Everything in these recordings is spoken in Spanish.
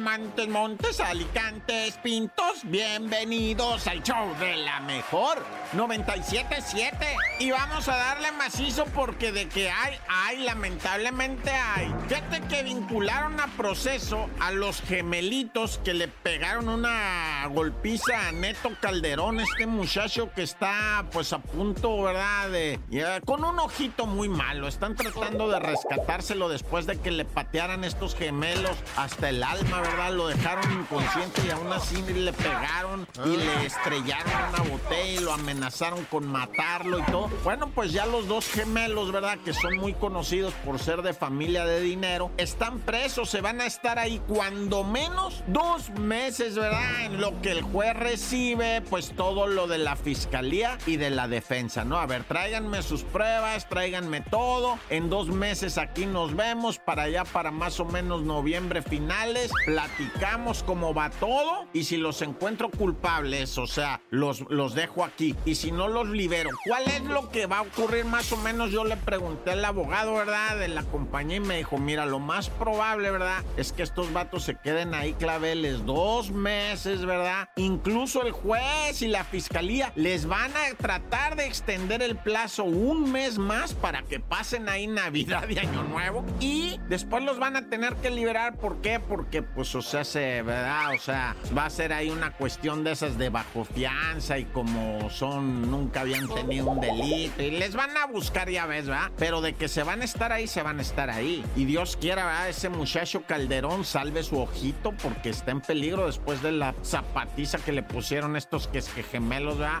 Montes, Montes, Alicantes, Pintos, bienvenidos al show de la mejor 977. Y vamos a darle macizo porque de que hay, hay, lamentablemente hay. Fíjate que vincularon a proceso a los gemelitos que le pegaron una golpiza a Neto Calderón, este muchacho que está pues a punto, ¿verdad? De, con un ojito muy malo. Están tratando de rescatárselo después de que le patearan estos gemelos hasta el alma, ¿verdad? Lo dejaron inconsciente y aún así le pegaron y le estrellaron una botella y lo amenazaron con matarlo y todo. Bueno, pues ya los dos gemelos, ¿verdad? Que son muy conocidos por ser de familia de dinero, están presos, se van a estar ahí cuando menos dos meses, ¿verdad? En lo que el juez recibe, pues todo lo de la fiscalía y de la defensa, ¿no? A ver, tráiganme sus pruebas, tráiganme todo. En dos meses aquí nos vemos para allá, para más o menos noviembre finales. Platicamos cómo va todo y si los encuentro culpables, o sea, los, los dejo aquí. Y si no los libero, ¿cuál es lo que va a ocurrir más o menos? Yo le pregunté al abogado, ¿verdad? De la compañía y me dijo, mira, lo más probable, ¿verdad? Es que estos vatos se queden ahí claveles dos meses, ¿verdad? Incluso el juez y la fiscalía les van a tratar de extender el plazo un mes más para que pasen ahí Navidad y Año Nuevo y después los van a tener que liberar. ¿Por qué? Porque, pues, o sea, se, ¿verdad? O sea, va a ser ahí una cuestión de esas de bajo fianza y como son, nunca habían tenido un delito y les van a buscar, ya ves, ¿verdad? Pero de que se van a estar ahí, se van a estar ahí. Y Dios quiera, ¿verdad? Ese muchacho Calderón salve su ojito porque está en peligro después de la zapatiza que le pusieron estos que es que gemelos, ¿verdad?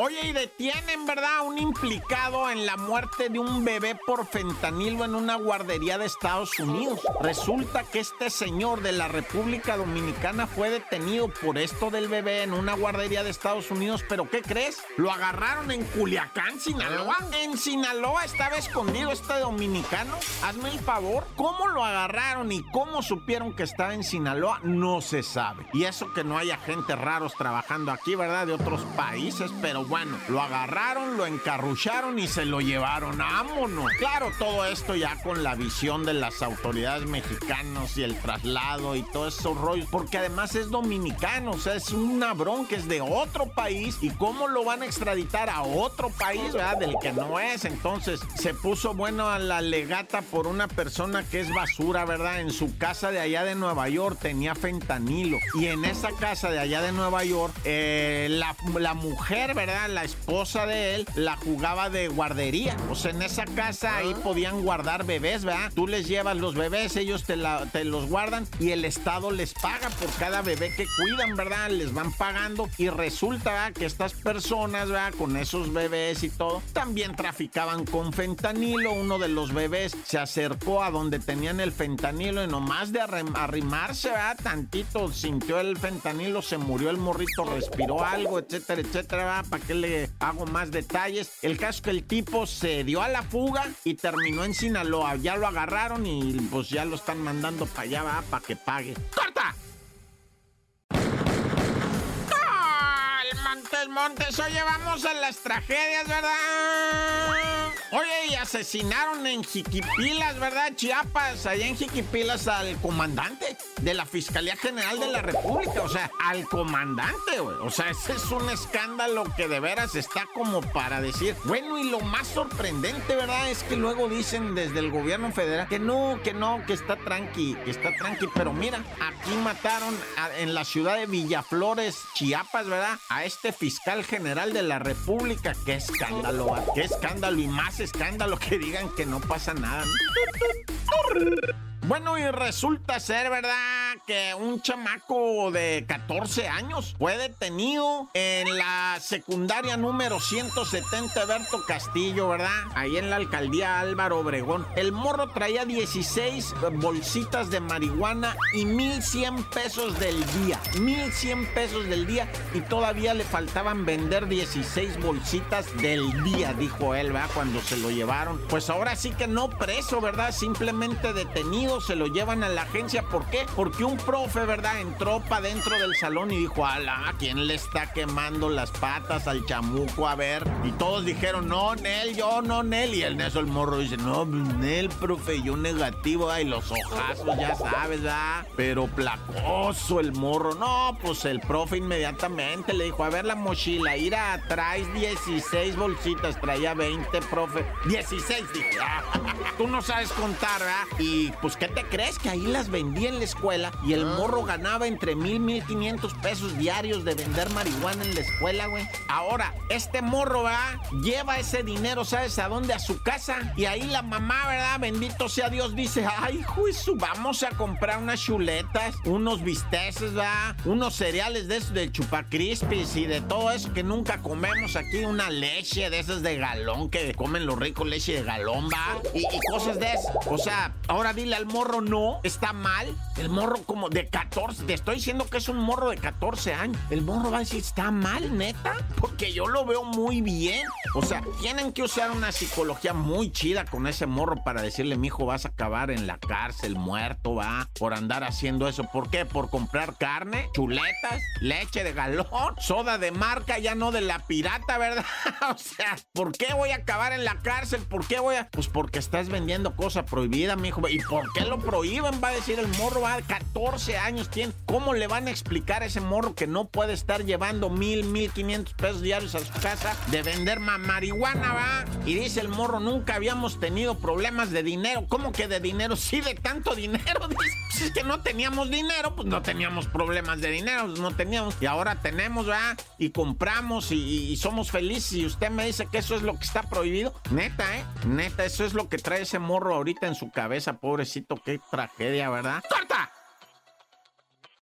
Oye, y detienen, ¿verdad? Un implicado en la muerte de un bebé por fentanilo en una guardería de Estados Unidos. Resulta que este señor de la República Dominicana fue detenido por esto del bebé en una guardería de Estados Unidos, pero ¿qué crees? Lo agarraron en Culiacán, Sinaloa. En Sinaloa estaba escondido este dominicano. Hazme el favor. ¿Cómo lo agarraron y cómo supieron que estaba en Sinaloa? No se sabe. Y eso que no hay agentes raros trabajando aquí, ¿verdad? De otros países, pero bueno, lo agarraron, lo encarrucharon y se lo llevaron. ¡Vámonos! Claro, todo esto ya con la visión de las autoridades mexicanas y el traslado y todos esos rollos, porque además es dominicano, o sea, es una bronca, es de otro país y cómo lo van a extraditar a otro país, ¿verdad? Del que no es. Entonces se puso bueno a la legata por una persona que es basura, ¿verdad? En su casa de allá de Nueva York tenía fentanilo y en esa casa de allá de Nueva York, eh, la mujer, ¿verdad? La esposa de él, la jugaba de guardería. O sea, en esa casa ahí ah. podían guardar bebés, ¿verdad? Tú les llevas los bebés, ellos te, te los guardan y el Estado les paga por cada bebé que cuidan, ¿verdad? Les van pagando y resulta ¿verdad? que estas personas, ¿verdad? Con esos bebés y todo, también traficaban con fentanilo. Uno de los bebés se acercó a donde tenían el fentanilo y nomás de arrimarse, ¿verdad? Tantito sintió el fentanilo, se murió el morrito, respiró algo, etcétera, etcétera, ¿verdad? ¿Para que le hago más detalles? El caso es que el tipo se dio a la fuga y terminó en Sinaloa. Ya lo agarraron y pues ya lo están mandando para allá, ¿verdad? Para que pague. ¡Corta! Montes, Montes, oye, vamos a las tragedias, ¿verdad? Oye, y asesinaron en Jiquipilas, ¿verdad? Chiapas, allá en Jiquipilas al comandante de la Fiscalía General de la República, o sea, al comandante, güey. O sea, ese es un escándalo que de veras está como para decir, bueno, y lo más sorprendente, ¿verdad? Es que luego dicen desde el gobierno federal que no, que no, que está tranqui, que está tranqui, pero mira, aquí mataron en la ciudad de Villaflores, Chiapas, ¿verdad? A este fiscal general de la República, qué escándalo, qué escándalo y más escándalo que digan que no pasa nada. Bueno, y resulta ser, ¿verdad? Que un chamaco de 14 años fue detenido en la secundaria número 170 Berto Castillo, ¿verdad? Ahí en la alcaldía Álvaro Obregón. El morro traía 16 bolsitas de marihuana y 1100 pesos del día. 1100 pesos del día y todavía le faltaban vender 16 bolsitas del día, dijo él, ¿verdad? Cuando se lo llevaron. Pues ahora sí que no preso, ¿verdad? Simplemente detenido se lo llevan a la agencia. ¿Por qué? Porque un profe, ¿verdad? Entró para dentro del salón y dijo, ala, ¿quién le está quemando las patas al chamuco? A ver. Y todos dijeron, no, Nel, yo no, Nel. Y en eso el morro dice, no, Nel, profe, yo negativo. Ay, los ojazos, ya sabes, ¿verdad? Pero placoso el morro. No, pues el profe inmediatamente le dijo, a ver la mochila, ir atrás 16 bolsitas, traía 20, profe. 16, dije, ah, tú no sabes contar, ¿verdad? Y pues, ¿qué te crees? Que ahí las vendía en la escuela y el morro ganaba entre mil, mil quinientos pesos diarios de vender marihuana en la escuela, güey. Ahora, este morro, ¿verdad? Lleva ese dinero, ¿sabes a dónde? A su casa. Y ahí la mamá, ¿verdad? Bendito sea Dios, dice, ay, juicio, vamos a comprar unas chuletas, unos bisteces, ¿verdad? Unos cereales de esos de chupacrispis y de todo eso que nunca comemos aquí. Una leche de esas de galón que comen los ricos, leche de galón, ¿va? Y, y cosas de eso. O sea, ahora dile al morro, no, está mal. El morro como de 14, te estoy diciendo que es un morro de 14 años. El morro va a decir, está mal, neta, porque yo lo veo muy bien. O sea, tienen que usar una psicología muy chida con ese morro para decirle, mijo, vas a acabar en la cárcel, muerto, va, por andar haciendo eso. ¿Por qué? Por comprar carne, chuletas, leche de galón, soda de marca, ya no de la pirata, ¿verdad? o sea, ¿por qué voy a acabar en la cárcel? ¿Por qué voy a...? Pues porque estás vendiendo cosa prohibida, mijo. ¿Y por qué lo prohíben? Va a decir el morro, va, 14 años tiene. ¿Cómo le van a explicar a ese morro que no puede estar llevando mil, mil quinientos pesos diarios a su casa de vender marihuana, va? Y dice el morro, nunca habíamos tenido problemas de dinero. ¿Cómo que de dinero? Sí, de tanto dinero. Dice, pues es que no teníamos dinero, pues no teníamos problemas de dinero, pues no teníamos. Y ahora tenemos, va, y compramos y, somos felices. Y usted me dice que eso es lo que está prohibido. Neta, ¿eh? Neta, eso es lo que trae ese morro ahorita en su cabeza, pobrecito. Qué tragedia, ¿verdad? ¡Corta!